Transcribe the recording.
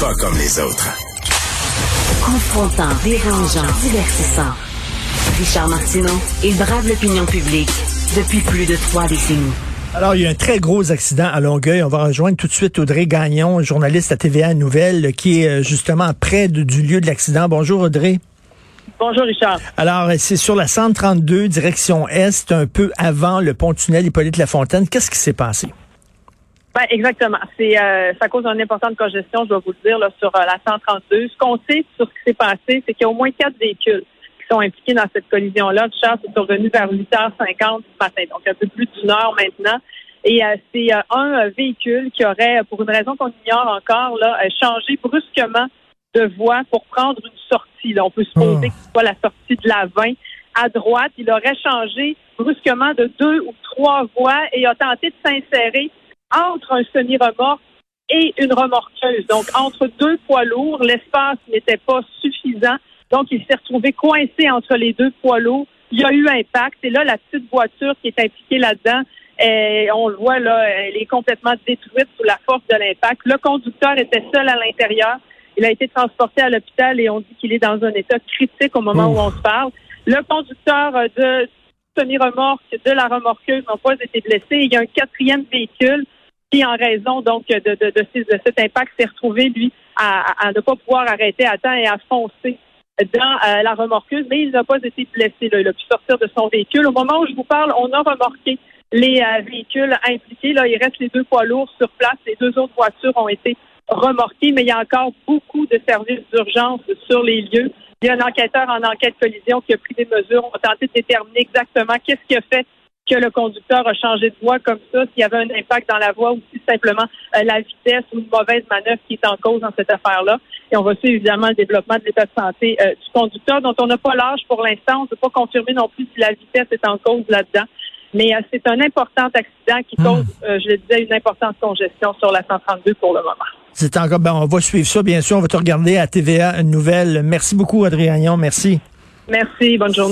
Pas comme les autres. Confrontant, dérangeant, divertissant. Richard Martineau, il brave l'opinion publique depuis plus de trois décennies. Alors, il y a un très gros accident à Longueuil. On va rejoindre tout de suite Audrey Gagnon, journaliste à TVA Nouvelle, qui est euh, justement près de- du lieu de l'accident. Bonjour Audrey. Bonjour Richard. Alors, c'est sur la 132, direction Est, un peu avant le pont-tunnel Hippolyte-Lafontaine. Qu'est-ce qui s'est passé? Ben, exactement. C'est euh, ça cause une importante congestion, je dois vous le dire, là, sur euh, la 132. Ce qu'on sait sur ce qui s'est passé, c'est qu'il y a au moins quatre véhicules qui sont impliqués dans cette collision-là. Richard, c'est survenu vers 8h50 ce matin, donc un peu plus d'une heure maintenant. Et euh, c'est euh, un euh, véhicule qui aurait, pour une raison qu'on ignore encore, là, changé brusquement de voie pour prendre une sortie. Là. On peut supposer Oh. que ce soit la sortie de la 20 à droite. Il aurait changé brusquement de deux ou trois voies et a tenté de s'insérer entre un semi-remorque et une remorqueuse. Donc, entre deux poids lourds, l'espace n'était pas suffisant. Donc, il s'est retrouvé coincé entre les deux poids lourds. Il y a eu impact. Et là, la petite voiture qui est impliquée là-dedans, on le voit là, elle est complètement détruite sous la force de l'impact. Le conducteur était seul à l'intérieur. Il a été transporté à l'hôpital et on dit qu'il est dans un état critique au moment où on se parle. Le conducteur euh, de semi-remorque, de la remorqueuse n'ont pas été blessés. Il y a un quatrième véhicule qui, en raison donc de, de, de, de cet impact, s'est retrouvé, lui, à, à ne pas pouvoir arrêter à temps et à foncer dans euh, la remorqueuse, mais il n'a pas été blessé. Là. Il a pu sortir de son véhicule. Au moment où je vous parle, on a remorqué les euh, véhicules impliqués. Là, il reste les deux poids lourds sur place. Les deux autres voitures ont été remorquées, mais il y a encore beaucoup de services d'urgence sur les lieux. Il y a un enquêteur en enquête collision qui a pris des mesures. On va tenter de déterminer exactement qu'est-ce qui a fait que le conducteur a changé de voie comme ça, s'il y avait un impact dans la voie ou si simplement euh, la vitesse ou une mauvaise manœuvre qui est en cause dans cette affaire-là. Et on va suivre évidemment le développement de l'état de santé euh, du conducteur, dont on n'a pas l'âge pour l'instant. On ne peut pas confirmer non plus si la vitesse est en cause là-dedans. Mais euh, c'est un important accident qui cause, euh, je le disais, une importante congestion sur la 132 pour le moment. C'est encore, ben, on va suivre ça, bien sûr. On va te regarder à TVA Nouvelle. Merci beaucoup, Gagnon. Merci. Merci, bonne journée.